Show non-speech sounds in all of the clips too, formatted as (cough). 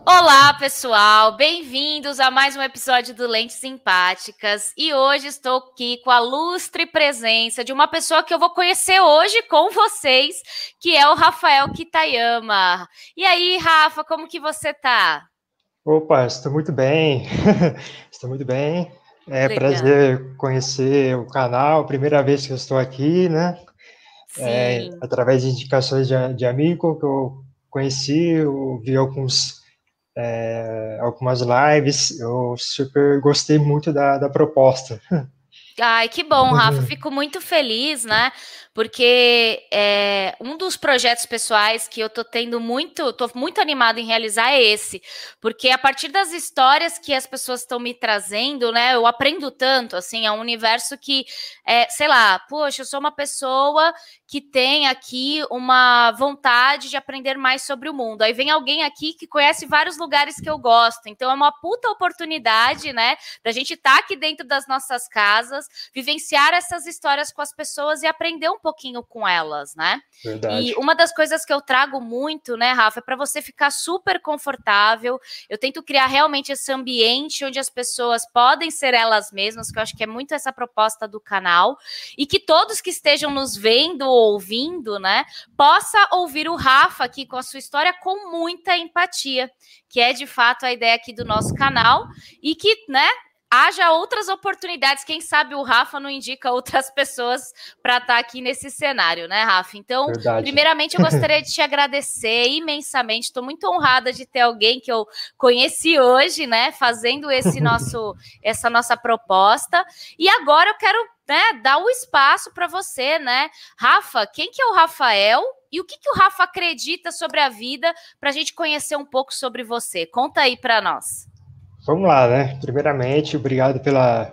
Olá, pessoal, bem-vindos a mais um episódio do Lentes Simpáticas. E hoje estou aqui com a lustre presença de uma pessoa que eu vou conhecer hoje com vocês, que é o Rafael Kitayama. E aí, Rafa, como que você tá? Opa, estou muito bem. (laughs) estou muito bem. É Legal. prazer conhecer o canal, primeira vez que eu estou aqui, né? É, através de indicações de, de amigo que eu conheci, eu vi alguns é, algumas lives, eu super gostei muito da, da proposta. (laughs) Ai, que bom, Rafa. Uhum. Fico muito feliz, né? Porque é, um dos projetos pessoais que eu tô tendo muito, tô muito animada em realizar é esse. Porque a partir das histórias que as pessoas estão me trazendo, né? Eu aprendo tanto, assim, é um universo que, é, sei lá, poxa, eu sou uma pessoa que tem aqui uma vontade de aprender mais sobre o mundo. Aí vem alguém aqui que conhece vários lugares que eu gosto. Então é uma puta oportunidade, né? Da gente estar tá aqui dentro das nossas casas, vivenciar essas histórias com as pessoas e aprender um pouquinho com elas, né? Verdade. E uma das coisas que eu trago muito, né, Rafa, é para você ficar super confortável. Eu tento criar realmente esse ambiente onde as pessoas podem ser elas mesmas, que eu acho que é muito essa proposta do canal, e que todos que estejam nos vendo ou ouvindo, né, possa ouvir o Rafa aqui com a sua história com muita empatia, que é de fato a ideia aqui do nosso canal e que, né, haja outras oportunidades. Quem sabe o Rafa não indica outras pessoas para estar tá aqui nesse cenário, né, Rafa? Então, Verdade. primeiramente, eu gostaria de te agradecer imensamente. Estou muito honrada de ter alguém que eu conheci hoje, né, fazendo esse (laughs) nosso, essa nossa proposta. E agora eu quero né, dar o espaço para você, né, Rafa? Quem que é o Rafael? E o que, que o Rafa acredita sobre a vida para a gente conhecer um pouco sobre você? Conta aí para nós. Vamos lá, né? Primeiramente, obrigado pela,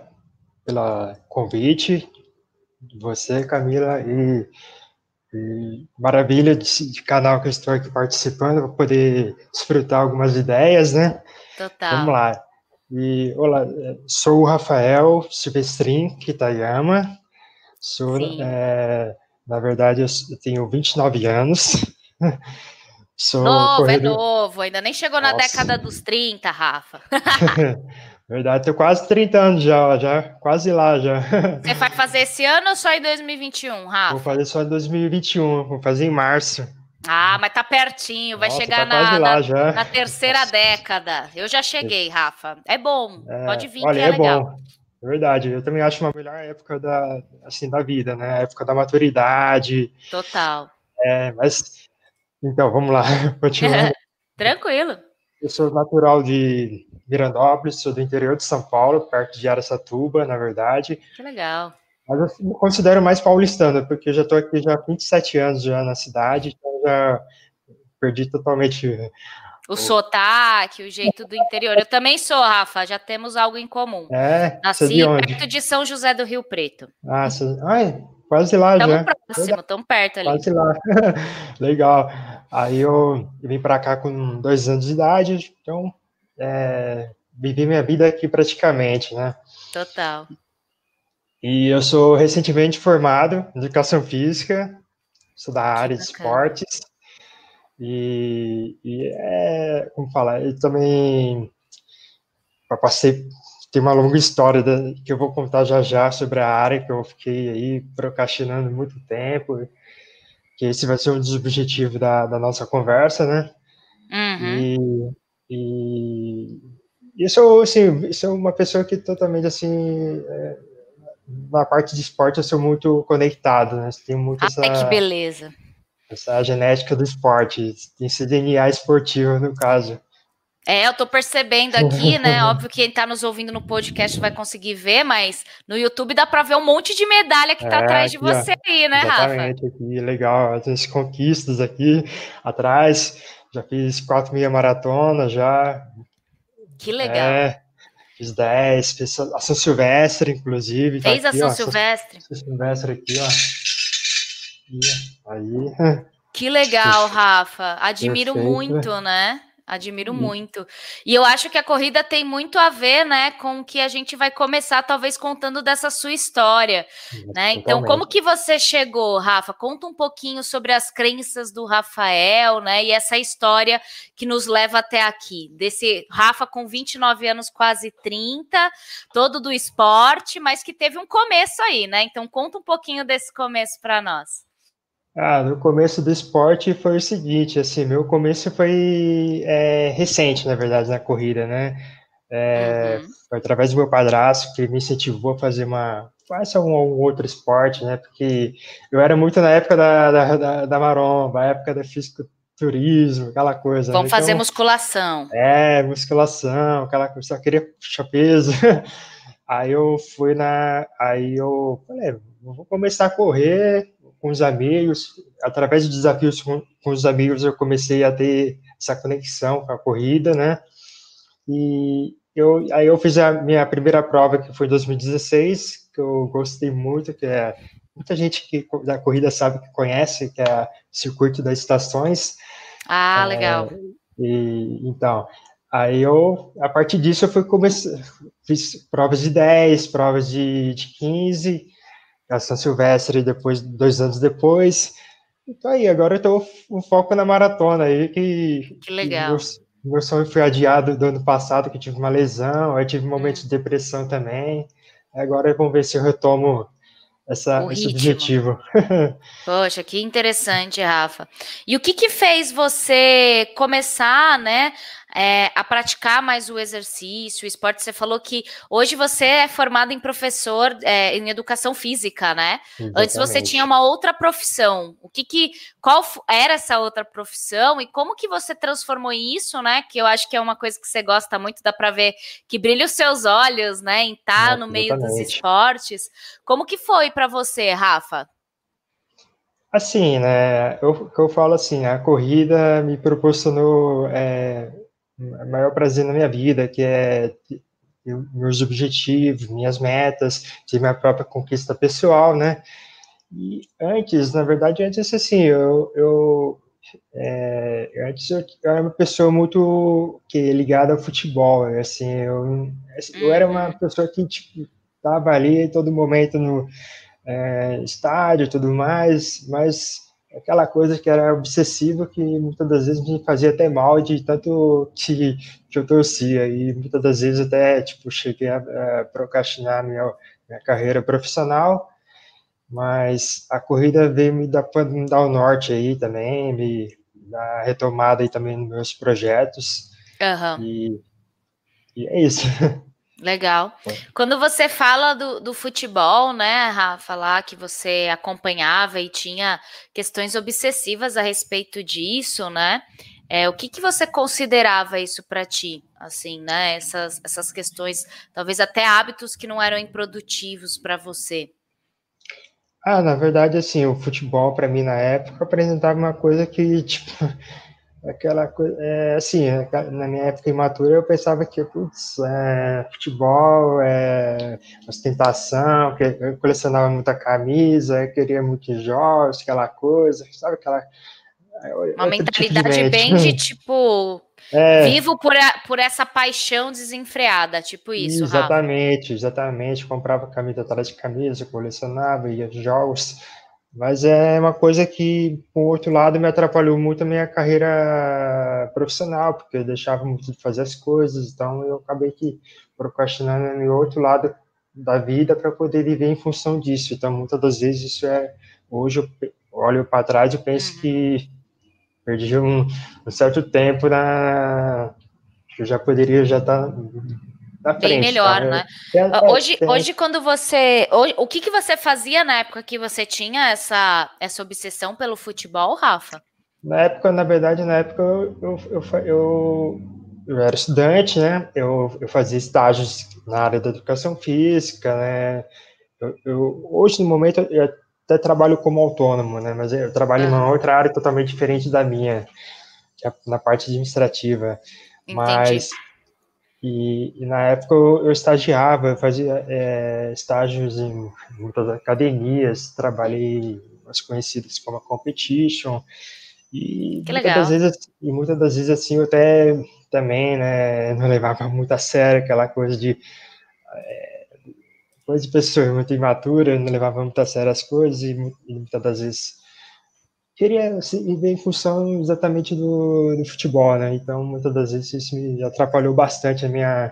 pela convite você, Camila, e, e maravilha de, de, canal que eu estou aqui participando, para poder desfrutar algumas ideias, né? Total. Vamos lá. E, olá, sou o Rafael Silvestrin Kitayama, sou, é, na verdade, eu tenho 29 anos, (laughs) Sou novo, é corredor... é novo, ainda nem chegou na Nossa. década dos 30, Rafa. (laughs) Verdade, tenho quase 30 anos já, já quase lá já. (laughs) Você vai fazer esse ano ou só em 2021, Rafa? Vou fazer só em 2021, vou fazer em março. Ah, mas tá pertinho, vai Nossa, chegar tá na, na, na, terceira Nossa. década. Eu já cheguei, Rafa. É bom, é, pode vir olha, que é, é legal. Bom. É verdade, eu também acho uma melhor época da, assim, da vida, né? A época da maturidade. Total. É, mas então, vamos lá, (laughs) continuando. (laughs) Tranquilo. Eu sou natural de Mirandópolis, sou do interior de São Paulo, perto de Aracatuba, na verdade. Que legal. Mas eu me considero mais paulistano, porque eu já estou aqui já há 27 anos já na cidade, então já perdi totalmente o, o sotaque, o jeito do interior. Eu também sou, Rafa, já temos algo em comum. É, Nasci de perto de São José do Rio Preto. Ah. Ai, quase lá tamo já. Próximo, tão perto ali. Quase lá. (laughs) Legal. Aí eu vim para cá com dois anos de idade, então é, vivi minha vida aqui praticamente, né? Total. E eu sou recentemente formado em educação física, sou da área de esportes. E, e é, como falar, eu também passei tem uma longa história da, que eu vou contar já já sobre a área que eu fiquei aí procrastinando muito tempo, que esse vai ser um dos objetivos da, da nossa conversa, né? Uhum. E, e eu sou, assim, sou uma pessoa que totalmente, assim, é, na parte de esporte eu sou muito conectado, né? Tem muito essa... que beleza! Essa genética do esporte, tem esse DNA esportivo, no caso. É, eu tô percebendo aqui, (laughs) né? Óbvio que quem tá nos ouvindo no podcast vai conseguir ver, mas no YouTube dá para ver um monte de medalha que tá é, atrás de você ó, aí, né, exatamente, Rafa? aqui, legal. As conquistas aqui atrás. Já fiz quatro meia maratona já. Que legal. É, fiz 10, fiz a São Silvestre, inclusive. Tá fez tá aqui, a São ó, Silvestre? São Silvestre aqui, ó. Aí. Que legal, Rafa. Admiro muito, né? Admiro uhum. muito. E eu acho que a corrida tem muito a ver, né, com o que a gente vai começar, talvez, contando dessa sua história, né? Então, como que você chegou, Rafa? Conta um pouquinho sobre as crenças do Rafael, né, e essa história que nos leva até aqui. Desse Rafa com 29 anos, quase 30, todo do esporte, mas que teve um começo aí, né? Então, conta um pouquinho desse começo para nós. Ah, no começo do esporte foi o seguinte, assim, meu começo foi é, recente, na verdade, na corrida, né? É, uhum. Foi através do meu padrasto que me incentivou a fazer uma, algum, algum outro esporte, né? Porque eu era muito na época da, da, da, da maromba, época da fisiculturismo, aquela coisa. Vamos né? fazer então, musculação. É, musculação, aquela coisa, só queria puxar peso. (laughs) Aí eu fui na. Aí eu falei, vou começar a correr, com os amigos, através de desafios com, com os amigos, eu comecei a ter essa conexão com a corrida, né? E eu, aí eu fiz a minha primeira prova, que foi em 2016, que eu gostei muito, que é muita gente que da corrida sabe que conhece, que é o circuito das estações. Ah, legal. É, e então, aí eu a partir disso eu fui começar, fiz provas de 10, provas de, de 15, a São Silvestre depois, dois anos depois. Então aí, agora eu tô o foco na maratona aí, que, que legal. Que meu, meu, sonho foi adiado do ano passado, que tive uma lesão, aí tive um momento hum. de depressão também. Agora vamos ver se eu retomo essa, esse objetivo. (laughs) Poxa, que interessante, Rafa. E o que que fez você começar, né, é, a praticar mais o exercício, o esporte. Você falou que hoje você é formado em professor é, em educação física, né? Exatamente. Antes você tinha uma outra profissão. O que que qual era essa outra profissão e como que você transformou isso, né? Que eu acho que é uma coisa que você gosta muito, dá para ver que brilha os seus olhos, né? Em estar tá no meio dos esportes. Como que foi para você, Rafa? Assim, né? Eu, eu falo assim, a corrida me proporcionou é, maior prazer na minha vida, que é meus objetivos, minhas metas, ter minha própria conquista pessoal, né? E antes, na verdade, antes assim, eu, eu é, antes eu, eu, era uma pessoa muito que ligada ao futebol, assim, eu, eu era uma uhum. pessoa que tipo tava ali todo momento no é, estádio, tudo mais, mas aquela coisa que era obsessiva que muitas das vezes me fazia até mal de tanto que, que eu torcia. E muitas das vezes até tipo cheguei a, a procrastinar minha, minha carreira profissional. Mas a corrida veio me dar, me dar o norte aí também me dar retomada aí também nos meus projetos. Uhum. e, e é isso (laughs) Legal. Quando você fala do, do, futebol, né, Rafa, lá que você acompanhava e tinha questões obsessivas a respeito disso, né? É, o que, que você considerava isso para ti, assim, né? Essas, essas questões, talvez até hábitos que não eram improdutivos para você. Ah, na verdade, assim, o futebol para mim na época apresentava uma coisa que, tipo, aquela coisa, é, assim, é, na minha época imatura eu pensava que, putz, é, futebol é ostentação, que eu colecionava muita camisa, queria muitos jogos, aquela coisa, sabe, aquela... Uma mentalidade tipo de bem de, (laughs) tipo, é, vivo por, a, por essa paixão desenfreada, tipo isso, Exatamente, Rafa. exatamente, comprava camisa atrás de camisa, colecionava, ia jogos mas é uma coisa que, por outro lado, me atrapalhou muito a minha carreira profissional, porque eu deixava muito de fazer as coisas, então eu acabei que procrastinando no outro lado da vida para poder viver em função disso. Então, muitas das vezes isso é. Hoje eu olho para trás e penso uhum. que perdi um, um, certo tempo na. que eu já poderia já estar tá na frente. Bem melhor, tá? né? É, hoje, é, hoje, quando você. Hoje, o que, que você fazia na época que você tinha essa, essa obsessão pelo futebol, Rafa? Na época, na verdade, na época eu, eu, eu, eu, eu era estudante, né? Eu, eu fazia estágios na área da educação física, né? Eu, eu, hoje, no momento, eu até trabalho como autônomo, né? Mas eu trabalho uhum. em uma outra área totalmente diferente da minha, é na parte administrativa. Entendi. Mas e, e, na época eu, eu estagiava, eu fazia é, estágios em muitas academias, trabalhei as conhecidas como a Competition, E que muitas legal. vezes, e muitas das vezes assim, eu até também, né, não levava muito a sério aquela coisa de é, coisa de pessoa muito imatura, não levava muito a sério as coisas e, e muitas das vezes queria viver em função exatamente do, do, futebol, né? Então, muitas das vezes isso me atrapalhou bastante a minha,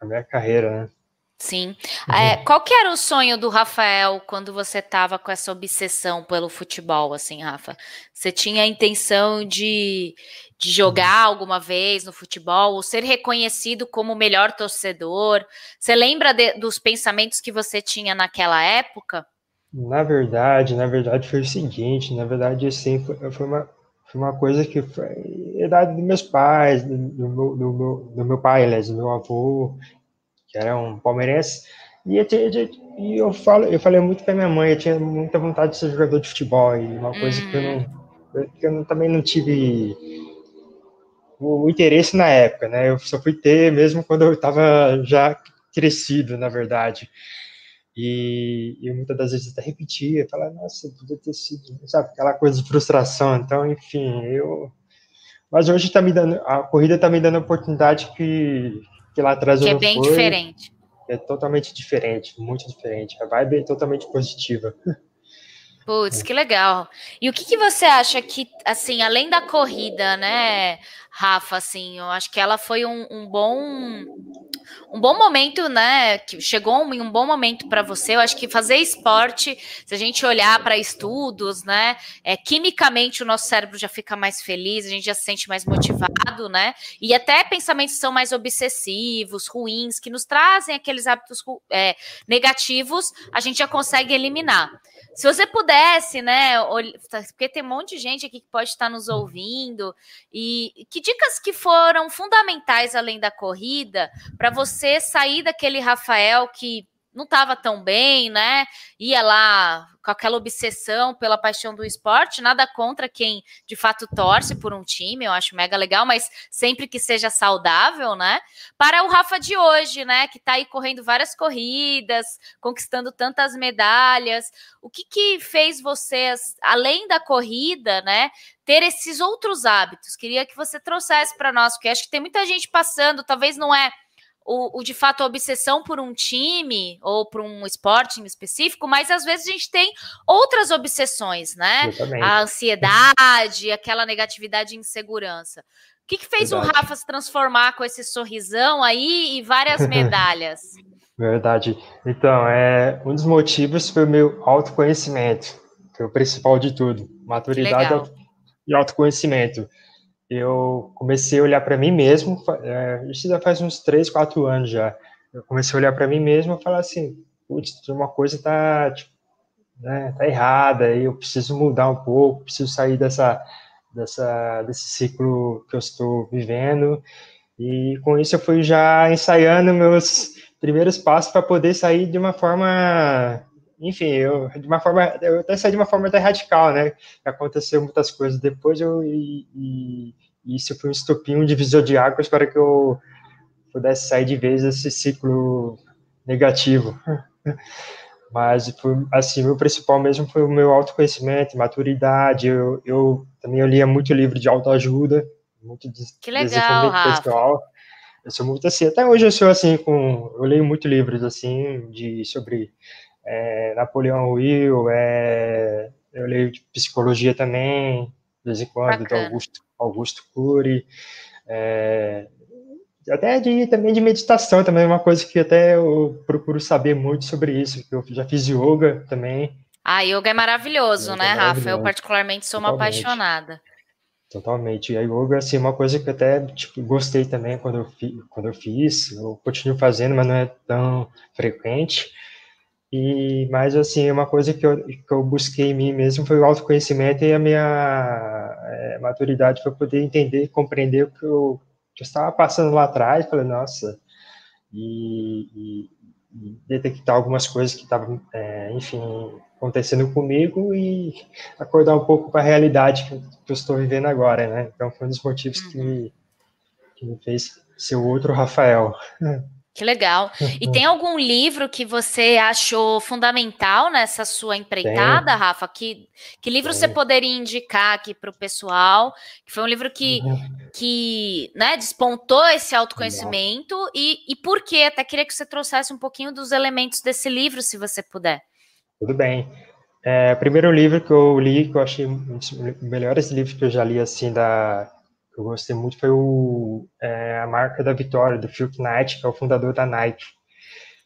a minha carreira, né? Sim. Uhum. É, qual que era o sonho do Rafael quando você estava com essa obsessão pelo futebol, assim, Rafa? Você tinha a intenção de, de jogar uhum. alguma vez no futebol, ou ser reconhecido como o melhor torcedor? Você lembra de, dos pensamentos que você tinha naquela época? Na verdade, na verdade foi o seguinte, na verdade, assim, foi, foi uma, foi uma coisa que foi idade dos meus pais, do, do, meu, do, meu, do meu pai, aliás, do meu avô, que era um palmeirense, e eu, e eu, falo, eu falei muito com a minha mãe, eu tinha muita vontade de ser jogador de futebol, e uma coisa que eu não, que eu também não tive o, o, interesse na época, né? Eu só fui ter mesmo quando eu estava já crescido, na verdade. E, e muitas das vezes até repetia, falava, nossa, podia ter sido, sabe, aquela coisa de frustração. Então, enfim, eu. Mas hoje tá me dando, a corrida está me dando a oportunidade que, que lá atrás que eu é bem foi, diferente. É totalmente diferente, muito diferente. A vibe é totalmente positiva. (laughs) Putz, que legal. E o que, que você acha que, assim, além da corrida, né, Rafa, assim, eu acho que ela foi um, um bom um bom momento, né? Que chegou em um bom momento para você. Eu acho que fazer esporte, se a gente olhar para estudos, né? É, quimicamente o nosso cérebro já fica mais feliz, a gente já se sente mais motivado, né? E até pensamentos são mais obsessivos, ruins, que nos trazem aqueles hábitos é, negativos, a gente já consegue eliminar. Se você pudesse, né? Porque tem um monte de gente aqui que pode estar nos ouvindo. E que dicas que foram fundamentais além da corrida para você sair daquele Rafael que não estava tão bem, né? Ia lá com aquela obsessão pela paixão do esporte, nada contra quem de fato torce por um time, eu acho mega legal, mas sempre que seja saudável, né? Para o Rafa de hoje, né, que está aí correndo várias corridas, conquistando tantas medalhas, o que que fez você, além da corrida, né, ter esses outros hábitos? Queria que você trouxesse para nós, porque acho que tem muita gente passando, talvez não é o, o, de fato a obsessão por um time ou por um esporte em específico, mas às vezes a gente tem outras obsessões, né? A ansiedade, aquela negatividade e insegurança. O que, que fez Verdade. o Rafa se transformar com esse sorrisão aí e várias medalhas? (laughs) Verdade. Então, é, um dos motivos foi o meu autoconhecimento, que é o principal de tudo. Maturidade e autoconhecimento eu comecei a olhar para mim mesmo, é, isso já faz uns 3, 4 anos já. Eu comecei a olhar para mim mesmo e falar assim, putz, uma coisa tá, tipo, né, tá errada, eu preciso mudar um pouco, preciso sair dessa, dessa, desse ciclo que eu estou vivendo. E com isso eu fui já ensaiando meus primeiros passos para poder sair de uma forma enfim, eu de uma forma, eu até saí de uma forma até radical, né? Aconteceu muitas coisas depois eu e, e, e isso foi um estopim, um divisor de águas para que eu pudesse sair de vez desse ciclo negativo. (laughs) Mas foi, assim, meu principal mesmo foi o meu autoconhecimento, maturidade. Eu, eu também eu lia muito livro de autoajuda, muito de que legal, pessoal. Eu sou muito assim, até hoje eu sou assim com, eu leio muito livros assim de sobre é, Napoleão Hill, é, eu leio de psicologia também, de vez em quando, Bacana. do Augusto, Augusto Cury, é, até de, também de meditação, também é uma coisa que até eu procuro saber muito sobre isso, porque eu já fiz yoga também. Ah, yoga é maravilhoso, yoga né, é maravilhoso. Rafa? Eu particularmente sou Totalmente. uma apaixonada. Totalmente. E a yoga, assim, é uma coisa que eu até tipo, gostei também quando eu, fi, quando eu fiz, eu continuo fazendo, mas não é tão frequente. E, mas, assim, uma coisa que eu, que eu busquei em mim mesmo foi o autoconhecimento e a minha é, maturidade para poder entender, compreender o que eu, que eu estava passando lá atrás. Falei, nossa, e, e, e detectar algumas coisas que estavam, é, enfim, acontecendo comigo e acordar um pouco para a realidade que, que, eu estou vivendo agora, né? Então, foi um dos motivos que, me, que me fez ser o outro Rafael. (laughs) Que legal. E tem algum livro que você achou fundamental nessa sua empreitada, tem. Rafa? Que, que livro tem. você poderia indicar aqui para o pessoal? Que foi um livro que, uhum. que né, despontou esse autoconhecimento e, e por quê? Até queria que você trouxesse um pouquinho dos elementos desse livro, se você puder. Tudo bem. É, o primeiro livro que eu li, que eu achei um dos melhores livros que eu já li, assim, da, que eu gostei muito foi o, é, a marca da vitória, do Phil Knight, que é o fundador da Nike.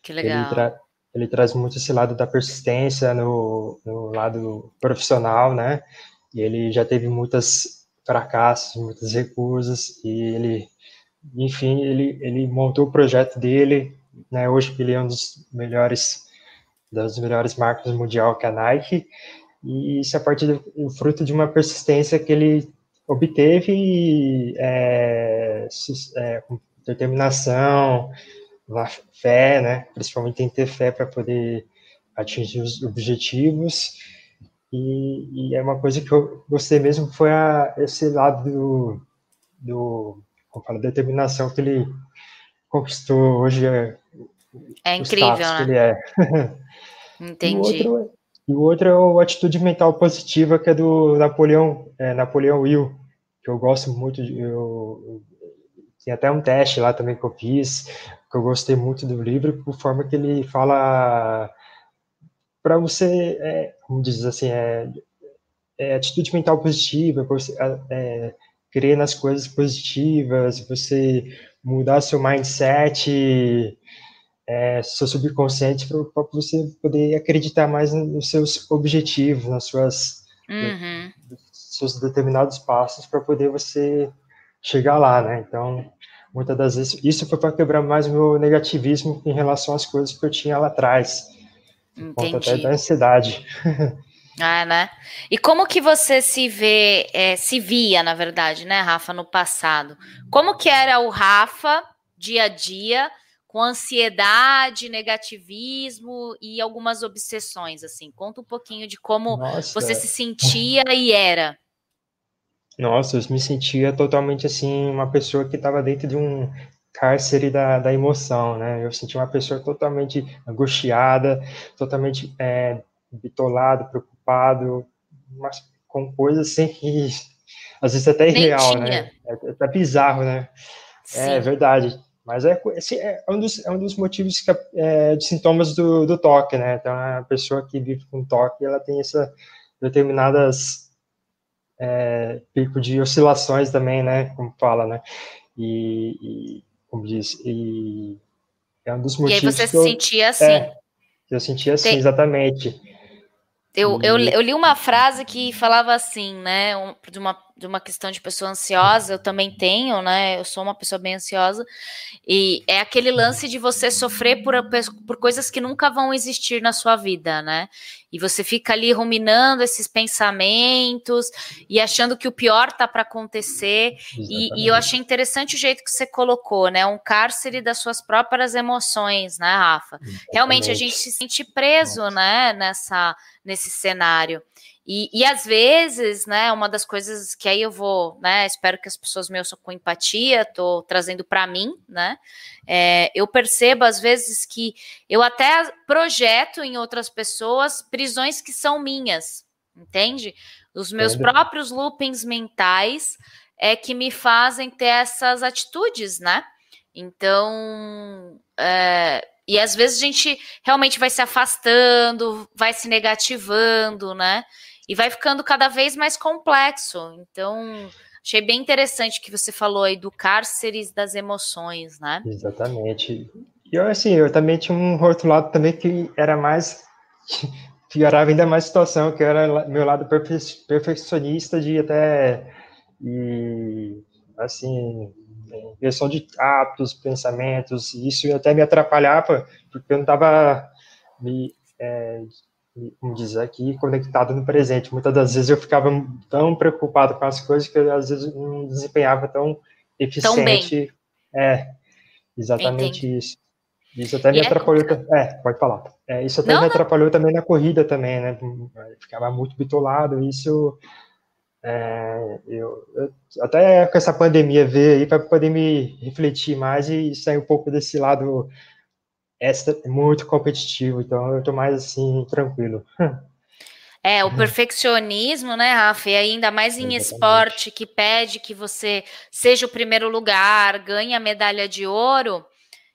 Que legal. Ele, tra ele traz muito esse lado da persistência no, no lado profissional, né? E ele já teve muitos fracassos, muitas recusas, e ele, enfim, ele, ele montou o projeto dele, né? Hoje ele é um dos melhores, das melhores marcas mundial que é a Nike, e isso é a partir do fruto de uma persistência que ele obteve é, é, determinação, fé, né? Principalmente tem que ter fé para poder atingir os objetivos. E, e, é uma coisa que eu gostei mesmo foi a, esse lado do, do como fala, determinação que ele conquistou hoje. É, é incrível, né? Ele é. (laughs) Entendi. E o, outro, e o outro é a atitude mental positiva, que é do Napoleão, é, Napoleão Hill, que eu gosto muito, de, eu, tem até um teste lá também que eu fiz, que eu gostei muito do livro, por forma que ele fala para você, é, como diz assim, é, é, atitude mental positiva, você é, crer nas coisas positivas, você mudar seu mindset, é, seu subconsciente para você poder acreditar mais nos seus objetivos, nas suas uhum seus determinados passos para poder você chegar lá, né? Então, muitas das vezes, isso foi para quebrar mais o meu negativismo em relação às coisas que eu tinha lá atrás. Entendi. até da ansiedade. (laughs) Ah, né? E como que você se vê, é, se via, na verdade, né, Rafa, no passado? Como que era o Rafa dia a dia com ansiedade, negativismo e algumas obsessões, assim? Conta um pouquinho de como Nossa. você se sentia e era. Nossa, eu me sentia totalmente assim, uma pessoa que estava dentro de um cárcere da, da emoção, né? Eu sentia uma pessoa totalmente angustiada, totalmente é, bitolado, preocupado, mas com coisas assim que (laughs) às vezes até irreal, né? É, é, bizarro, né? É Sim. É verdade. Mas é, esse é, um dos, é um dos motivos que, é, de sintomas do, do toque, né? Então, a pessoa que vive com toque, ela tem essa determinadas é, pico de oscilações também, né? Como fala, né? E, e como diz, e é um dos motivos. E aí você se sentia assim? É, eu sentia assim, Tem... exatamente. Eu, eu, eu, li uma frase que falava assim, né? De, uma, de uma questão de pessoa ansiosa, eu também tenho, né? Eu sou uma pessoa bem ansiosa. E é aquele lance de você sofrer por, por coisas que nunca vão existir na sua vida, né? E você fica ali ruminando esses pensamentos e achando que o pior tá para acontecer. E, e, eu achei interessante o jeito que você colocou, né? Um cárcere das suas próprias emoções, né, Rafa? Exatamente. Realmente a gente se sente preso, Nossa. né, nessa, nesse cenário. E, e às vezes, né, uma das coisas que aí eu vou, né, espero que as pessoas me ouçam com empatia, tô trazendo para mim, né, é, eu percebo às vezes que eu até projeto em outras pessoas prisões que são minhas, entende? Os meus próprios loopings mentais é que me fazem ter essas atitudes, né? Então, é, e às vezes a gente realmente vai se afastando, vai se negativando, né? E vai ficando cada vez mais complexo. Então, achei bem interessante que você falou aí do cárceres das emoções, né? Exatamente. E eu, assim, eu também tinha um outro lado também que era mais (laughs) piorava ainda mais a situação, que era meu lado perfe perfeccionista de até e assim questão de atos, pensamentos, isso até me atrapalhava porque eu não estava me é, como diz aqui, conectado no presente. Muitas das vezes eu ficava tão preocupado com as coisas que eu, às vezes não desempenhava tão eficiente. Tão é, exatamente Entendi. isso. Isso até e me é atrapalhou. É, pode falar. É, isso até não, me atrapalhou não. também na corrida também, né? Ficava muito bitolado. Isso É, eu, eu, até com essa pandemia veio aí para poder me refletir mais e sair um pouco desse lado extra, muito competitivo, então eu tô mais assim, tranquilo. (laughs) É, o perfeccionismo, né, Rafa? E ainda mais em Exatamente. esporte que pede que você seja o primeiro lugar, ganhe a medalha de ouro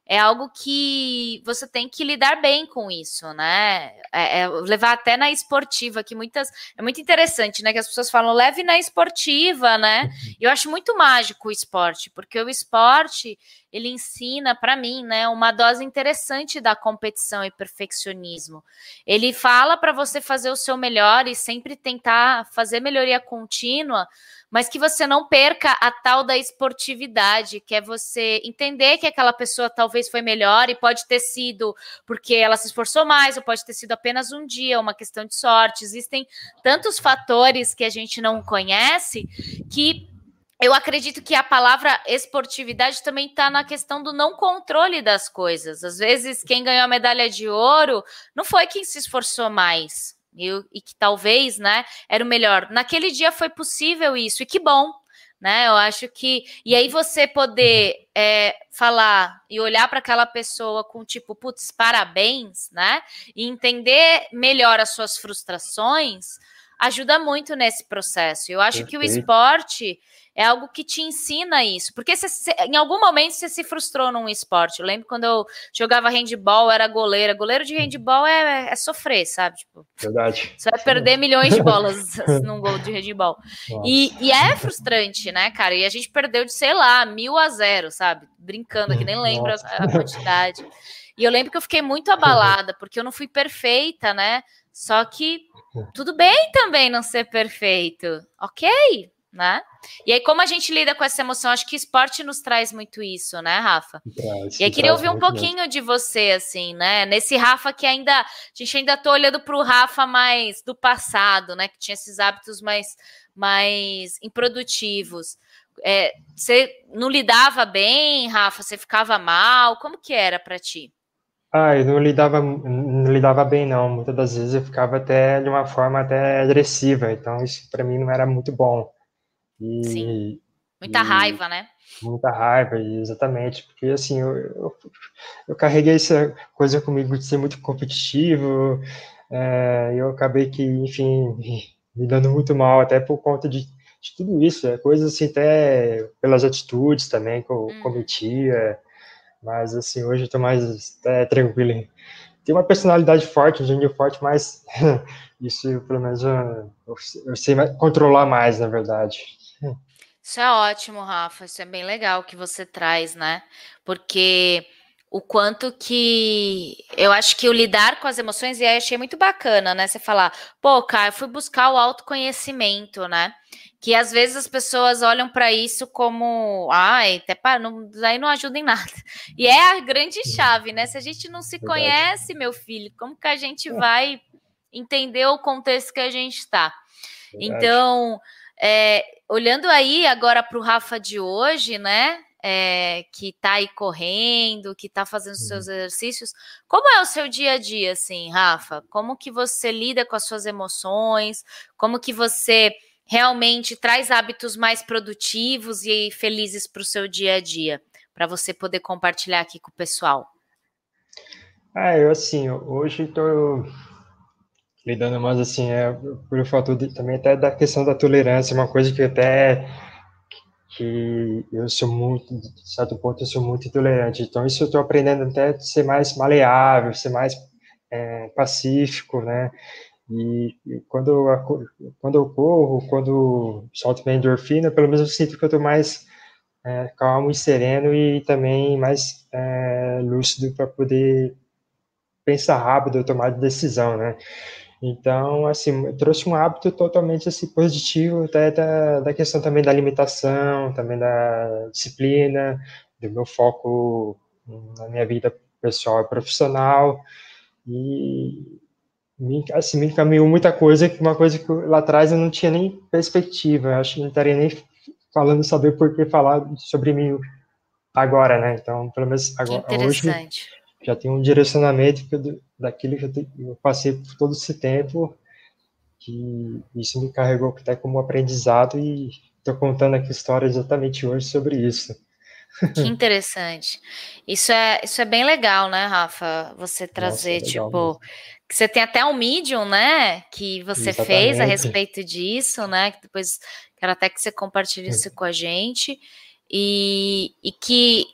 é algo que você tem que lidar bem com isso, né? É, é levar até na esportiva, que muitas. É muito interessante, né? Que as pessoas falam, leve na esportiva, né? E (laughs) eu acho muito mágico o esporte, porque o esporte ele ensina para mim, né, uma dose interessante da competição e perfeccionismo. Ele fala para você fazer o seu melhor e sempre tentar fazer melhoria contínua, mas que você não perca a tal da esportividade, que é você entender que aquela pessoa talvez foi melhor e pode ter sido porque ela se esforçou mais, ou pode ter sido apenas um dia, uma questão de sorte. Existem tantos fatores que a gente não conhece que eu acredito que a palavra esportividade também está na questão do não controle das coisas. Às vezes, quem ganhou a medalha de ouro não foi quem se esforçou mais. E, e que talvez, né, era o melhor. Naquele dia foi possível isso, e que bom, né? Eu acho que. E aí você poder é, falar e olhar para aquela pessoa com tipo, putz, parabéns, né? E entender melhor as suas frustrações ajuda muito nesse processo. Eu acho Perfeito. que o esporte é algo que te ensina isso. Porque você, em algum momento você se frustrou num esporte. Eu lembro quando eu jogava handball, era goleira. Goleiro de handball é, é sofrer, sabe? Tipo, Verdade. Você vai perder milhões de bolas (laughs) (laughs) num gol de handball. E, e, é frustrante, né, cara? E a gente perdeu de, sei lá, mil a zero, sabe? Brincando aqui, nem lembro a, a quantidade. E eu lembro que eu fiquei muito abalada, porque eu não fui perfeita, né? Só que tudo bem também não ser perfeito. Ok, né? E aí, como a gente lida com essa emoção? Acho que esporte nos traz muito isso, né, Rafa? Traz, e aí, queria ouvir um pouquinho mesmo. de você, assim, né? Nesse Rafa que ainda. A gente ainda tá olhando para o Rafa mais do passado, né? Que tinha esses hábitos mais, mais improdutivos. É, você não lidava bem, Rafa? Você ficava mal? Como que era para ti? Ah, eu não lidava, não lidava bem, não. Muitas das vezes eu ficava até de uma forma até agressiva, então isso para mim não era muito bom. E, Sim. Muita e, raiva, né? Muita raiva, exatamente. Porque, assim, eu, eu, eu, carreguei essa coisa comigo de ser muito competitivo, é, eu acabei que, enfim, (laughs) me dando muito mal, até por conta de, de tudo isso. É, coisas, assim, até pelas atitudes também que eu hum. cometia. Mas, assim, hoje eu tô mais é, tranquilo. Tem uma personalidade forte, um gênio forte, mas (laughs) isso, pelo menos, eu, eu sei controlar mais, na verdade. Isso é ótimo, Rafa. Isso é bem legal que você traz, né? Porque o quanto que eu acho que o lidar com as emoções, e aí achei muito bacana, né? Você falar, pô, cara, eu fui buscar o autoconhecimento, né? Que às vezes as pessoas olham para isso como, ai, até para, não, aí não ajuda em nada. E é a grande chave, né? Se a gente não se Verdade. conhece, meu filho, como que a gente vai entender o contexto que a gente está? Então, é, olhando aí agora para o Rafa de hoje, né? É, que está aí correndo, que está fazendo os seus uhum. exercícios. Como é o seu dia a dia, assim, Rafa? Como que você lida com as suas emoções? Como que você realmente traz hábitos mais produtivos e felizes para o seu dia a dia? Para você poder compartilhar aqui com o pessoal. Ah, eu assim, hoje estou lidando mais assim, é, por o fato de, também até da questão da tolerância, uma coisa que até que eu sou muito, de certo ponto, eu sou muito intolerante. Então, isso eu estou aprendendo até a ser mais maleável, ser mais é, pacífico, né? E, e, quando, eu, quando eu corro, quando solto minha endorfina, pelo menos eu sinto que eu estou mais é, calmo e sereno e também mais é, lúcido para poder pensar rápido, tomar decisão, né? Então, assim, trouxe um hábito totalmente assim, positivo, até da, da questão também da limitação, também da disciplina, do meu foco na minha vida pessoal e profissional, e me, assim, me encaminhou muita coisa, uma coisa que lá atrás eu não tinha nem perspectiva, acho que não estaria nem falando saber por que falar sobre mim agora, né? Então, pelo menos agora, hoje já tem um direcionamento que eu, daquilo que eu, eu, passei por todo esse tempo que isso me carregou até como aprendizado e estou contando aqui história exatamente hoje sobre isso. Que (laughs) interessante. Isso é, isso é bem legal, né, Rafa? Você trazer, Nossa, é tipo, que você tem até um Medium, né, que você Exatamente. fez a respeito disso, né, que depois quero até que você compartilhe isso com a gente, e, e que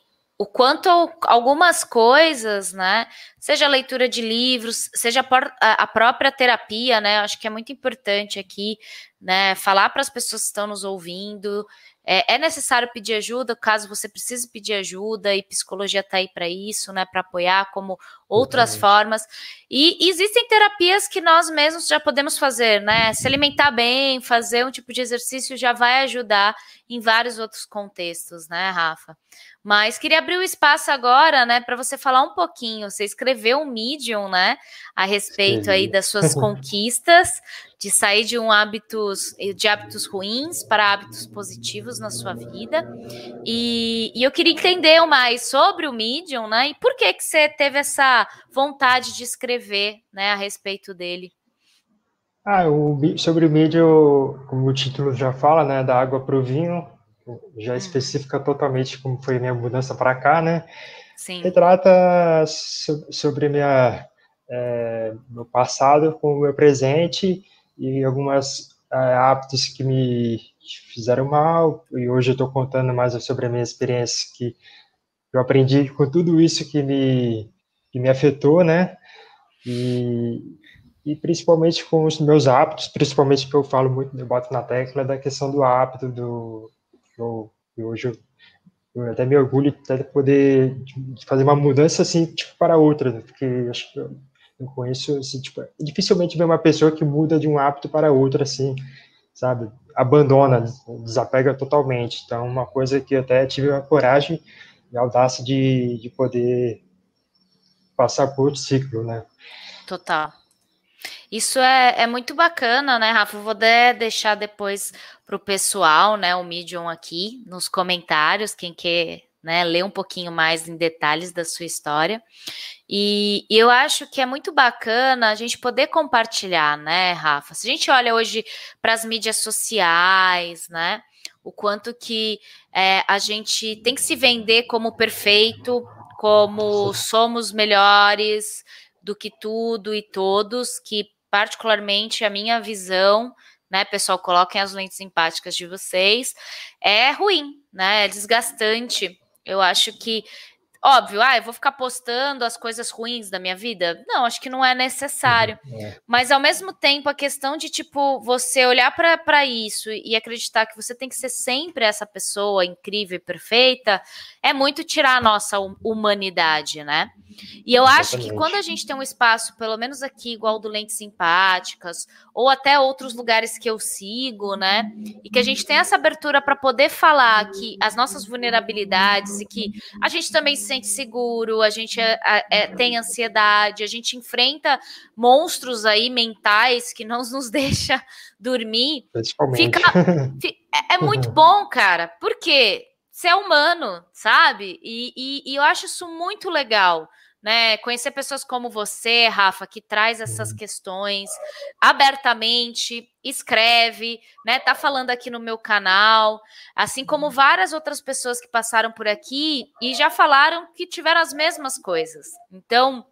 o quanto algumas coisas, né, seja a leitura de livros, seja a própria terapia, né, acho que é muito importante aqui, né, falar para as pessoas que estão nos ouvindo, é, é, necessário pedir ajuda, caso você precise pedir ajuda, e psicologia está aí para isso, né? Para apoiar, como outras formas. E, e existem terapias que nós mesmos já podemos fazer, né? Se alimentar bem, fazer um tipo de exercício já vai ajudar em vários outros contextos, né, Rafa? Mas queria abrir o espaço agora, né, para você falar um pouquinho. Você escreveu um Medium, né, a respeito aí das suas (laughs) conquistas, de sair de um hábitos, de hábitos ruins para hábitos positivos na sua vida. E, e, eu queria entender mais sobre o Medium, né, e por que que você teve essa vontade de escrever, né, a respeito dele. Ah, o, sobre o Medium, como o título já fala, né, da água para o vinho, já uhum. especifica totalmente como foi minha mudança para cá, né? Sim. Retrata sobre minha é, meu passado com o meu presente e algumas é, hábitos que me fizeram mal e hoje eu estou contando mais sobre a minha experiência que eu aprendi com tudo isso que me que me afetou, né? E, e principalmente com os meus hábitos, principalmente que eu falo muito, eu boto na tecla da questão do hábito, do, eu, hoje eu, eu, até me orgulho de poder de fazer uma mudança assim tipo, para outra, né? porque acho que eu, eu conheço assim, tipo, dificilmente ver uma pessoa que muda de um hábito para outro assim, sabe? Abandona, desapega totalmente. Então, uma coisa que eu até tive a coragem e a audácia de, de poder passar por outro ciclo, né? Total. Isso é, é muito bacana, né, Rafa? vou de, deixar depois para o pessoal, né, o Medium aqui nos comentários, quem quer né, ler um pouquinho mais em detalhes da sua história. E, e, eu acho que é muito bacana a gente poder compartilhar, né, Rafa? Se a gente olha hoje para as mídias sociais, né, o quanto que é, a gente tem que se vender como perfeito, como somos melhores do que tudo e todos, que particularmente a minha visão, né, pessoal, coloquem as lentes empáticas de vocês, é ruim, né? É desgastante. Eu acho que Óbvio, ah, eu vou ficar postando as coisas ruins da minha vida? Não, acho que não é necessário. Uhum, é. Mas ao mesmo tempo, a questão de tipo você olhar para isso e acreditar que você tem que ser sempre essa pessoa incrível e perfeita é muito tirar a nossa humanidade, né? E eu Exatamente. acho que quando a gente tem um espaço, pelo menos aqui, igual do Lentes Simpáticas, ou até outros lugares que eu sigo, né? E que a gente tem essa abertura para poder falar que as nossas vulnerabilidades e que a gente também se sente seguro, a gente é, é, tem ansiedade, a gente enfrenta monstros aí mentais que não nos (laughs) deixa dormir. Fica, é, é muito (laughs) bom, cara. Por quê? Você é humano, sabe? E, e, e eu acho isso muito legal né? Conhecer pessoas como você, Rafa, que traz essas questões abertamente, escreve, né? Tá falando aqui no meu canal, assim como uhum. várias outras pessoas que passaram por aqui e já falaram que tiveram as mesmas coisas. Então,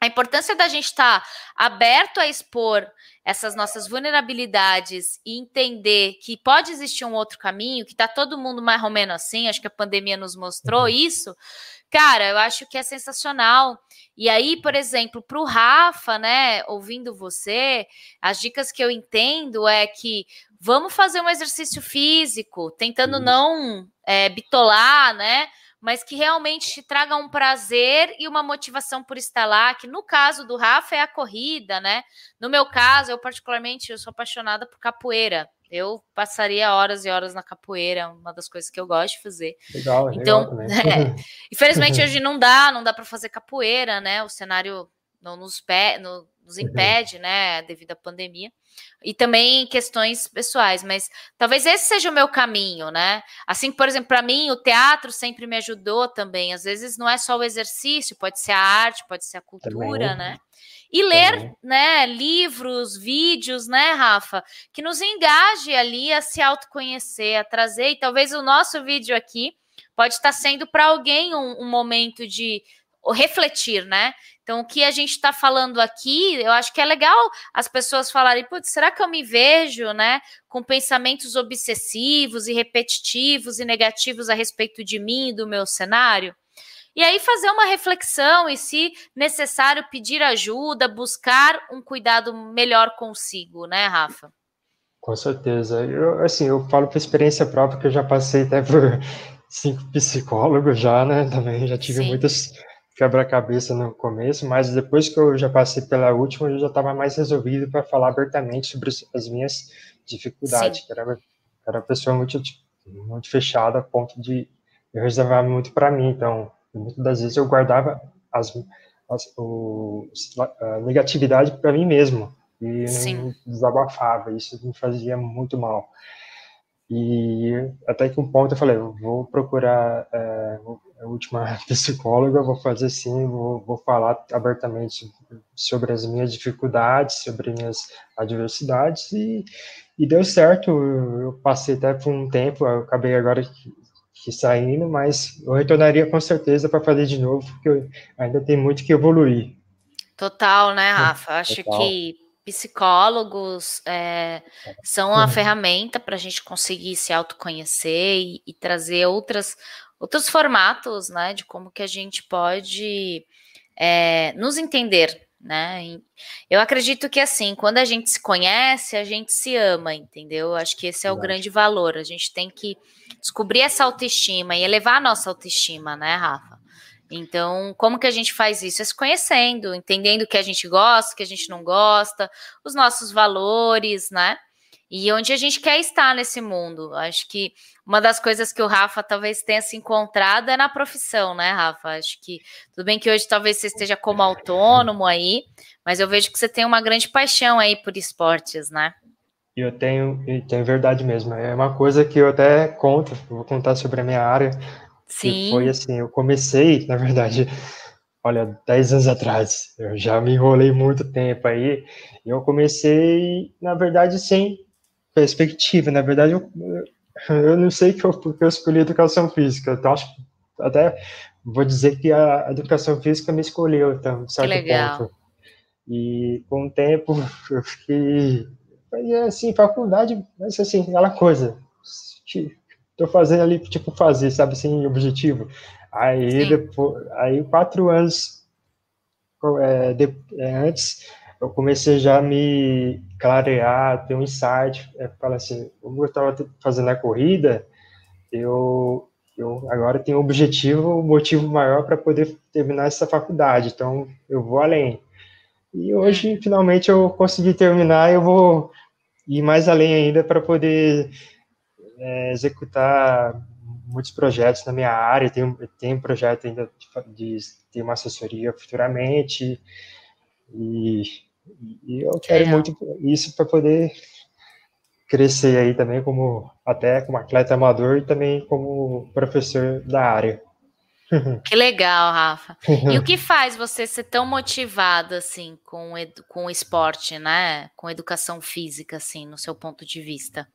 a importância da gente estar tá aberto a expor essas nossas vulnerabilidades e entender que pode existir um outro caminho, que tá todo mundo mais ou menos assim, acho que a pandemia nos mostrou uhum. isso, Cara, eu acho que é sensacional. E aí, por exemplo, para o Rafa, né, ouvindo você, as dicas que eu entendo é que vamos fazer um exercício físico, tentando não é, bitolar, né? Mas que realmente te traga um prazer e uma motivação por estar lá, que no caso do Rafa é a corrida, né? No meu caso, eu particularmente eu sou apaixonada por capoeira. Eu passaria horas e horas na capoeira, é uma das coisas que eu gosto de fazer. Legal, então, legal (laughs) é, infelizmente (laughs) hoje não dá, não dá para fazer capoeira, né? O cenário não nos, pe no, nos impede, né, devido à pandemia. E também questões pessoais, mas talvez esse seja o meu caminho, né? Assim, por exemplo, para mim o teatro sempre me ajudou também. Às vezes não é só o exercício, pode ser a arte, pode ser a cultura, também. né? E ler, uhum. né, livros, vídeos, né, Rafa, que nos engaje ali a se autoconhecer, a trazer, e talvez o nosso vídeo aqui pode estar sendo para alguém um, um momento de refletir, né? Então, o que a gente está falando aqui, eu acho que é legal as pessoas falarem, putz, será que eu me vejo, né, com pensamentos obsessivos e repetitivos e negativos a respeito de mim e do meu cenário? E aí fazer uma reflexão e, se necessário, pedir ajuda, buscar um cuidado melhor consigo, né, Rafa? Com certeza. Eu, assim, eu falo por experiência própria que eu já passei até por (laughs) cinco psicólogos já, né? Também já tive Sim. muitas quebra-cabeça no começo, mas depois que eu já passei pela última, eu já estava mais resolvido para falar abertamente sobre as minhas dificuldades, Sim. que era, era uma pessoa muito, muito fechada a ponto de eu reservar muito para mim, então muitas das vezes eu guardava as, as o, a negatividade para mim mesmo e Sim. desabafava, isso me fazia muito mal. E até que um ponto eu falei, vou procurar é, a última (laughs) psicóloga, vou fazer sim, vou, vou falar abertamente sobre as minhas dificuldades, sobre minhas adversidades, e, e deu certo. Eu passei até por um tempo, eu acabei agora que, saindo, mas eu retornaria com certeza para fazer de novo, porque ainda tem muito que evoluir. Total, né, Rafa? Acho Total. que psicólogos é, são uma uhum. ferramenta para a gente conseguir se autoconhecer e, e, trazer outras, outros formatos, né, de como que a gente pode é, nos entender, né? Eu acredito que assim, quando a gente se conhece, a gente se ama, entendeu? Acho que esse é o grande valor. A gente tem que descobrir essa autoestima e elevar a nossa autoestima, né, Rafa? Então, como que a gente faz isso? É se conhecendo, entendendo o que a gente gosta, o que a gente não gosta, os nossos valores, né? E onde a gente quer estar nesse mundo. Acho que uma das coisas que o Rafa talvez tenha se encontrado é na profissão, né, Rafa? Acho que tudo bem que hoje talvez você esteja como autônomo aí, mas eu vejo que você tem uma grande paixão aí por esportes, né? Eu tenho, e tem verdade mesmo. É uma coisa que eu até conto, vou contar sobre a minha área. Sim. foi assim, eu comecei, na verdade, olha, 10 anos atrás, eu já me enrolei muito tempo aí, eu comecei, na verdade, sem perspectiva, na verdade, eu, eu não sei que eu, porque eu escolhi educação física, então acho até vou dizer que a educação física me escolheu, então, certo que legal. ponto. E com o tempo (laughs) eu fiquei, assim, faculdade, mas assim, aquela coisa, tô fazendo ali, tipo, fazer, sabe, sem objetivo. Aí, depois, aí quatro anos é, de, é, antes, eu comecei já a me clarear, ter um insight, é, falar assim, como eu estava fazendo a corrida, eu, eu agora tenho um objetivo, um motivo maior para poder terminar essa faculdade, então eu vou além. E hoje, finalmente, eu consegui terminar, eu vou ir mais além ainda para poder é, executar muitos projetos na minha área, tenho um projeto ainda de, de ter uma assessoria futuramente, e, e eu quero é. muito isso para poder crescer aí também como até como atleta amador e também como professor da área. (laughs) Que legal, Rafa. E o (laughs) que faz você ser tão motivado assim com, com o esporte, né? Com educação física, assim, no seu ponto de vista?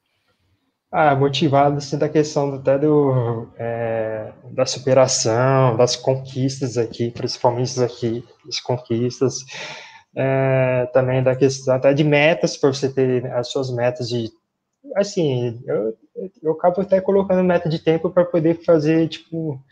Ah, motivado assim da questão até do é, da superação, das conquistas aqui, principalmente aqui, as conquistas, é, também da questão até de metas para você ter as suas metas de assim, eu, eu acabo até colocando meta de tempo para poder fazer tipo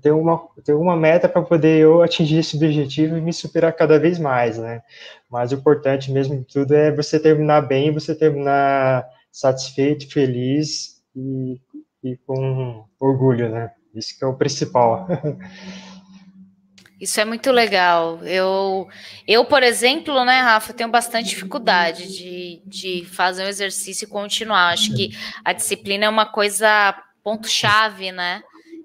ter uma ter uma meta para poder eu atingir esse objetivo e me superar cada vez mais, né? Mas o importante mesmo de tudo é você terminar bem, você terminar satisfeito, feliz e, e com orgulho, né? Isso que é o principal. (laughs) Isso é muito legal. Eu, eu, por exemplo, né, Rafa, tenho bastante dificuldade de, de fazer um exercício e continuar. Acho que a disciplina é uma coisa ponto-chave, né,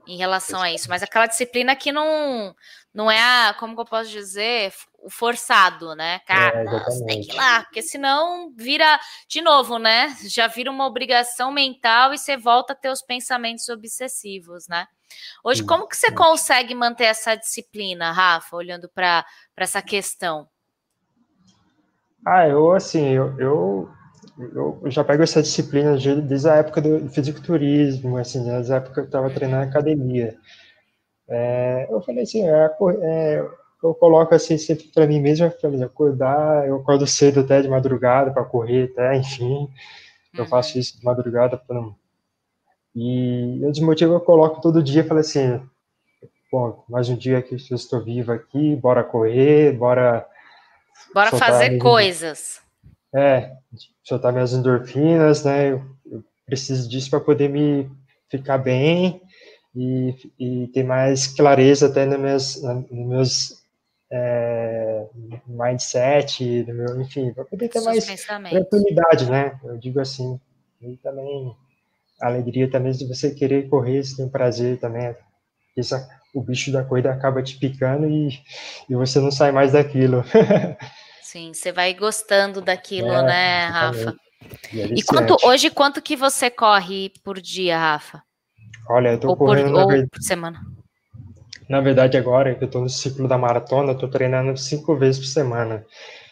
em relação a isso. Mas aquela disciplina que não, não é a, como que eu posso dizer, o forçado, né? Cara, é, nossa, tem que ir lá, porque senão vira, de novo, né? Já vira uma obrigação mental e você volta a ter os pensamentos obsessivos, né? Hoje, como que você consegue manter essa disciplina, Rafa, olhando para essa questão? Ah, eu, assim, eu, eu, eu já pego essa disciplina desde a época do fisiculturismo, assim, desde a época que eu estava treinando academia. É, eu falei assim, é, é, eu coloco assim sempre para mim mesmo, para acordar, eu acordo cedo até de madrugada para correr, até, enfim, eu uhum. faço isso de madrugada para não... E eu desmotivo, eu coloco todo dia, falei assim, bom, mais um dia que eu estou vivo aqui, bora correr, bora Bora fazer minhas... coisas. É, soltar minhas endorfinas, né? Eu, eu preciso disso para poder me ficar bem e, e ter mais clareza até nos meus, nos meus é, mindset, no meu, enfim, para poder ter mais tranquilidade, né? Eu digo assim, e também a alegria também de você querer correr, você tem prazer também, o bicho da corrida acaba te picando e, e você não sai mais daquilo. (laughs) Sim, você vai gostando daquilo, é, né, Rafa? E, é e quanto, hoje, quanto que você corre por dia, Rafa? Olha, eu tô ou correndo por, ou verdade, por semana. Na verdade, agora que eu tô no ciclo da maratona, eu tô treinando cinco vezes por semana.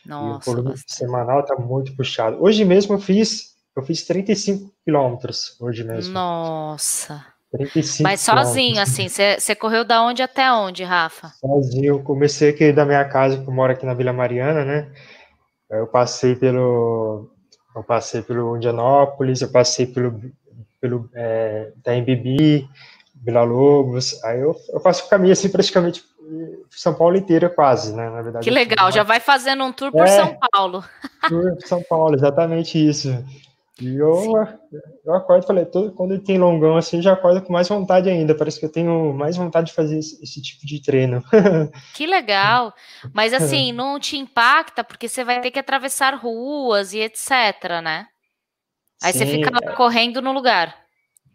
Nossa, e o volume semanal tá muito puxado. Hoje mesmo eu fiz, eu fiz 35 quilômetros hoje mesmo. Nossa. 35 Mas sozinho, assim, você correu da onde até onde, Rafa? Sozinho, eu comecei aqui da minha casa, que eu moro aqui na Vila Mariana, né? Eu passei pelo, eu passei pelo Indianópolis, eu passei pelo, pelo é, Taimbibi, Vila Lobos, aí eu, eu faço o caminho, assim, praticamente São Paulo inteira quase, né, na verdade. Que legal, já vai fazendo um tour por é, São Paulo. Tour por São Paulo, exatamente isso. E eu, eu acordo, falei, todo, quando tem longão assim, já acordo com mais vontade ainda. Parece que eu tenho mais vontade de fazer esse, esse tipo de treino. (laughs) Que legal! Mas assim, não te impacta, porque você vai ter que atravessar ruas e etc, né? Aí Sim, você fica lá correndo no lugar.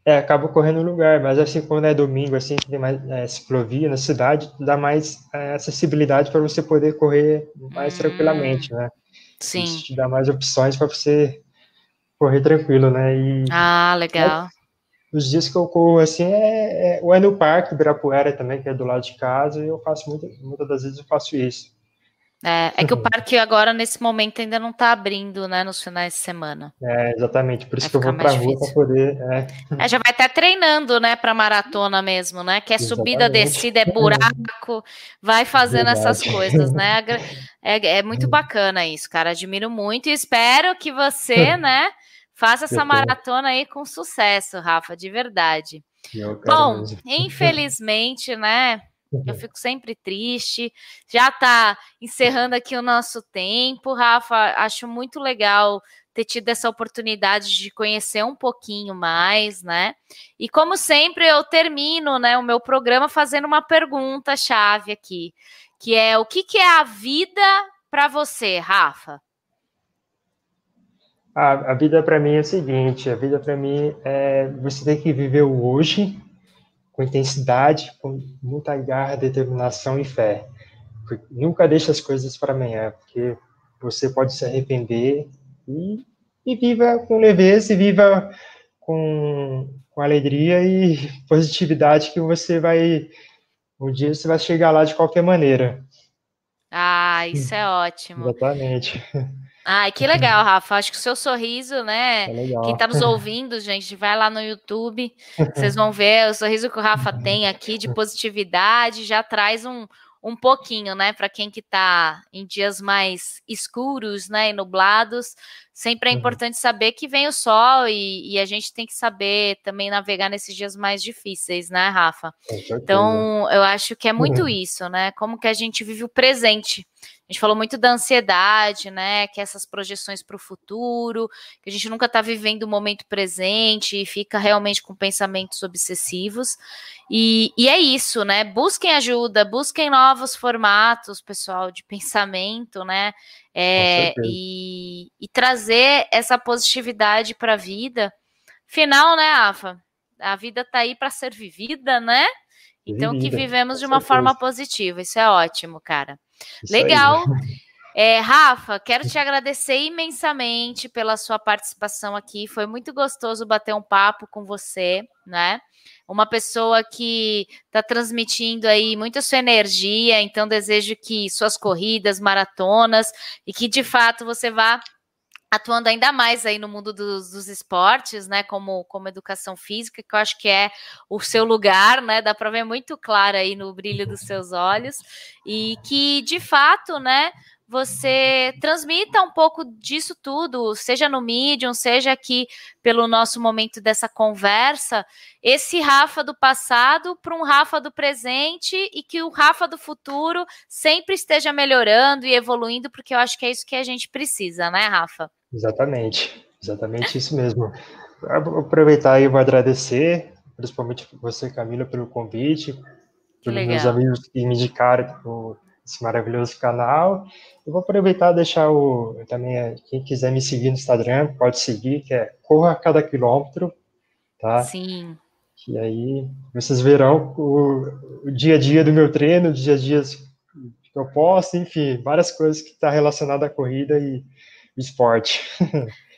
É, acaba correndo no lugar, mas assim, quando é domingo, assim, que tem mais é, ciclovia na cidade, dá mais é, acessibilidade para você poder correr mais hum, tranquilamente, né? Sim. Isso te dá mais opções para você correr tranquilo, né? E, ah, legal. É, os dias que eu corro assim é, é, ou é no parque, Ibirapuera também, que é do lado de casa, e eu faço muita, muitas das vezes eu faço isso. É, é que o parque agora, nesse momento, ainda não está abrindo, né, nos finais de semana. É, exatamente, por isso vai que eu vou pra rua para poder. É. é. já vai estar treinando, né, para maratona mesmo, né? Que é exatamente. subida, descida, é buraco, vai fazendo Verdade. essas coisas, né? (laughs) É, é muito bacana isso, cara. Admiro muito e espero que você, (laughs) né? Faça essa maratona aí com sucesso, Rafa, de verdade. Bom, mesmo. (laughs) infelizmente, né? Eu fico sempre triste. Já está encerrando aqui o nosso tempo, Rafa. Acho muito legal ter tido essa oportunidade de conhecer um pouquinho mais, né? E como sempre, eu termino, né, o meu programa fazendo uma pergunta chave aqui, que é o que, que é a vida para você, Rafa? A, a vida para mim é o seguinte: a vida para mim é você tem que viver o hoje com intensidade, com muita garra, determinação e fé. Nunca deixe as coisas para amanhã, porque você pode se arrepender e, e viva com leveza e viva com, com alegria e positividade que você vai um dia você vai chegar lá de qualquer maneira. Ah, isso é ótimo. Exatamente. (laughs) Ai, que legal, Rafa. Acho que o seu sorriso, né? É Quem está nos ouvindo, (laughs) gente, vai lá no YouTube, vocês vão ver o sorriso que o Rafa tem aqui de positividade, já traz um, um pouquinho, né, para quem que está em dias mais escuros, né, e nublados, sempre é uhum. importante saber que vem o sol e, e, a gente tem que saber também navegar nesses dias mais difíceis, né, Rafa? Então, eu acho que é muito uhum. isso, né? Como que a gente vive o presente. A gente falou muito da ansiedade, né? Que é essas projeções para o futuro, que a gente nunca está vivendo o momento presente e fica realmente com pensamentos obsessivos. E, e, é isso, né? Busquem ajuda, busquem novos formatos, pessoal, de pensamento, né? É, e, e, trazer essa positividade para a vida. Final, né, Afa? A vida está aí para ser vivida, né? Então, que (laughs) vivemos de uma forma positiva. Isso é ótimo, cara. Isso Legal. (laughs) É, Rafa, quero te agradecer imensamente pela sua participação aqui. Foi muito gostoso bater um papo com você, né? uma pessoa que está transmitindo aí muita sua energia, então desejo que suas corridas, maratonas e que de fato você vá atuando ainda mais aí no mundo dos, dos, esportes, né, como, como educação física, que eu acho que é o seu lugar, né, dá para ver muito claro aí no brilho dos seus olhos, e que, de fato, né, você transmita um pouco disso tudo, seja no Medium, seja aqui pelo nosso momento dessa conversa, esse Rafa do passado para um Rafa do presente e que o Rafa do futuro sempre esteja melhorando e evoluindo, porque eu acho que é isso que a gente precisa, né, Rafa? Exatamente, exatamente isso mesmo. Vou aproveitar e vou agradecer, principalmente você, Camila, pelo convite, pelos meus amigos que me indicaram esse maravilhoso canal. Eu vou aproveitar e deixar o também eh, quem quiser me seguir no Instagram pode seguir, que é corra a cada quilômetro, tá? Sim. E aí vocês verão o, o dia a dia do meu treino, o dia a dia que eu posto, enfim, várias coisas que está relacionada à corrida e esporte.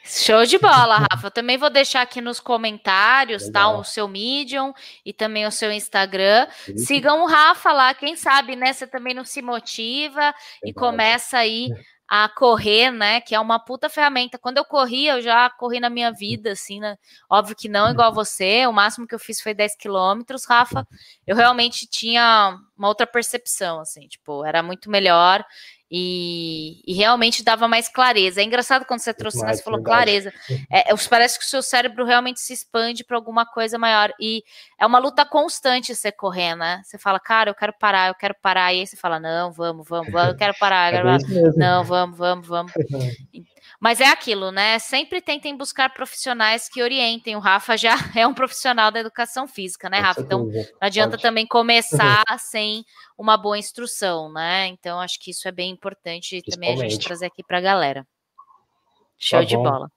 Show de bola, (laughs) Rafa. Eu também vou deixar aqui nos comentários, tá? Legal. tá? O seu Medium e também o seu Instagram. Sigam o Rafa lá, quem sabe, né? Você também não se motiva Legal. e começa aí (laughs) a correr, né? Que é uma puta ferramenta. Quando eu corri, eu já corri na minha vida, assim, né? Óbvio que não igual você. O máximo que eu fiz foi 10 quilômetros, Rafa. Eu realmente tinha uma outra percepção, assim, tipo, era muito melhor. E, e, realmente dava mais clareza. É engraçado quando você trouxe, né, você falou clareza. É, é, parece que o seu cérebro realmente se expande para alguma coisa maior. E é uma luta constante você correr, né? Você fala, cara, eu quero parar, eu quero parar. E aí você fala, não, vamos, vamos, vamos, eu quero parar. Eu (laughs) quero parar. Não, vamos, vamos, vamos. (laughs) Mas é aquilo, né? Sempre tentem buscar profissionais que orientem. O Rafa já (laughs) é um profissional da educação física, né, Rafa? Então não adianta Pode. também começar (laughs) sem uma boa instrução, né? Então acho que isso é bem importante também a gente trazer aqui para a galera. Show tá de bola.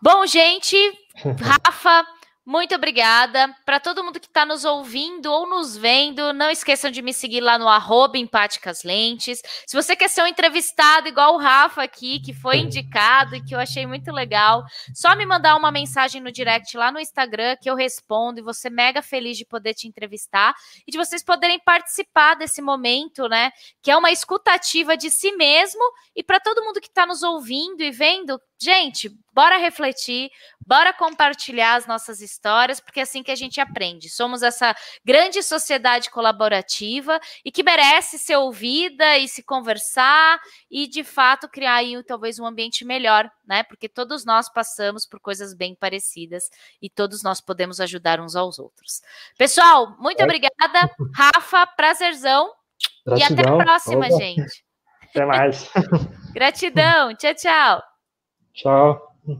Bom, gente, (laughs) Rafa. Muito obrigada. Para todo mundo que está nos ouvindo ou nos vendo, não esqueçam de me seguir lá no arroba Empáticas Lentes. Se você quer ser um entrevistado igual o Rafa aqui, que foi indicado e que eu achei muito legal, só me mandar uma mensagem no direct lá no Instagram que eu respondo e você mega feliz de poder te entrevistar e de vocês poderem participar desse momento, né? Que é uma escutativa de si mesmo e para todo mundo que está nos ouvindo e vendo, gente, bora refletir, bora compartilhar as nossas histórias, porque é assim que a gente aprende. Somos essa grande sociedade colaborativa e que merece ser ouvida e se conversar e, de fato, criar aí talvez um ambiente melhor, né? Porque todos nós passamos por coisas bem parecidas e todos nós podemos ajudar uns aos outros. Pessoal, muito é. obrigada. Rafa, prazerzão. Gratidão. E até a próxima, Opa. gente. Até mais. (laughs) Gratidão. Tchau, tchau. Tchau.